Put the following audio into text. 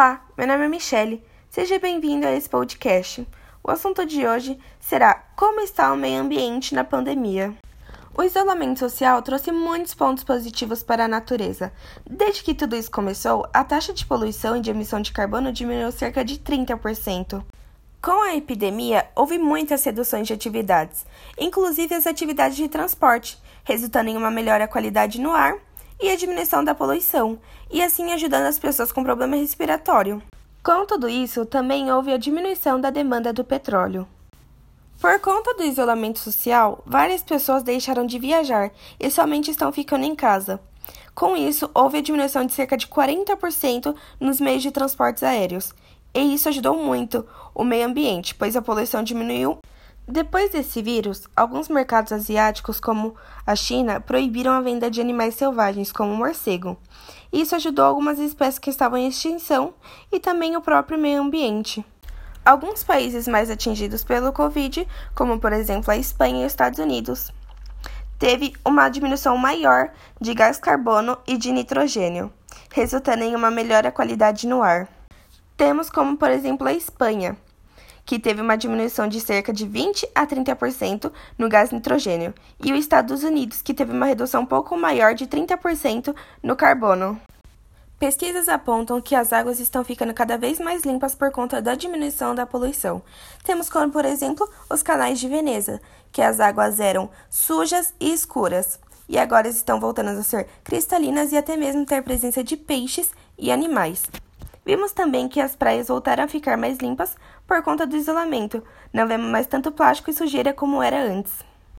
Olá, meu nome é Michele. Seja bem-vindo a esse podcast. O assunto de hoje será como está o meio ambiente na pandemia. O isolamento social trouxe muitos pontos positivos para a natureza. Desde que tudo isso começou, a taxa de poluição e de emissão de carbono diminuiu cerca de 30%. Com a epidemia, houve muitas reduções de atividades, inclusive as atividades de transporte, resultando em uma melhor qualidade no ar e a diminuição da poluição, e assim ajudando as pessoas com problema respiratório. Com tudo isso, também houve a diminuição da demanda do petróleo. Por conta do isolamento social, várias pessoas deixaram de viajar e somente estão ficando em casa. Com isso, houve a diminuição de cerca de 40% nos meios de transportes aéreos, e isso ajudou muito o meio ambiente, pois a poluição diminuiu depois desse vírus, alguns mercados asiáticos, como a China, proibiram a venda de animais selvagens, como o morcego. Isso ajudou algumas espécies que estavam em extinção e também o próprio meio ambiente. Alguns países mais atingidos pelo Covid, como por exemplo a Espanha e os Estados Unidos, teve uma diminuição maior de gás carbono e de nitrogênio, resultando em uma melhor qualidade no ar. Temos como por exemplo a Espanha, que teve uma diminuição de cerca de 20 a 30% no gás nitrogênio, e os Estados Unidos, que teve uma redução um pouco maior de 30% no carbono. Pesquisas apontam que as águas estão ficando cada vez mais limpas por conta da diminuição da poluição. Temos como, por exemplo, os canais de Veneza, que as águas eram sujas e escuras, e agora estão voltando a ser cristalinas e até mesmo ter presença de peixes e animais. Vimos também que as praias voltaram a ficar mais limpas por conta do isolamento. Não vemos mais tanto plástico e sujeira como era antes.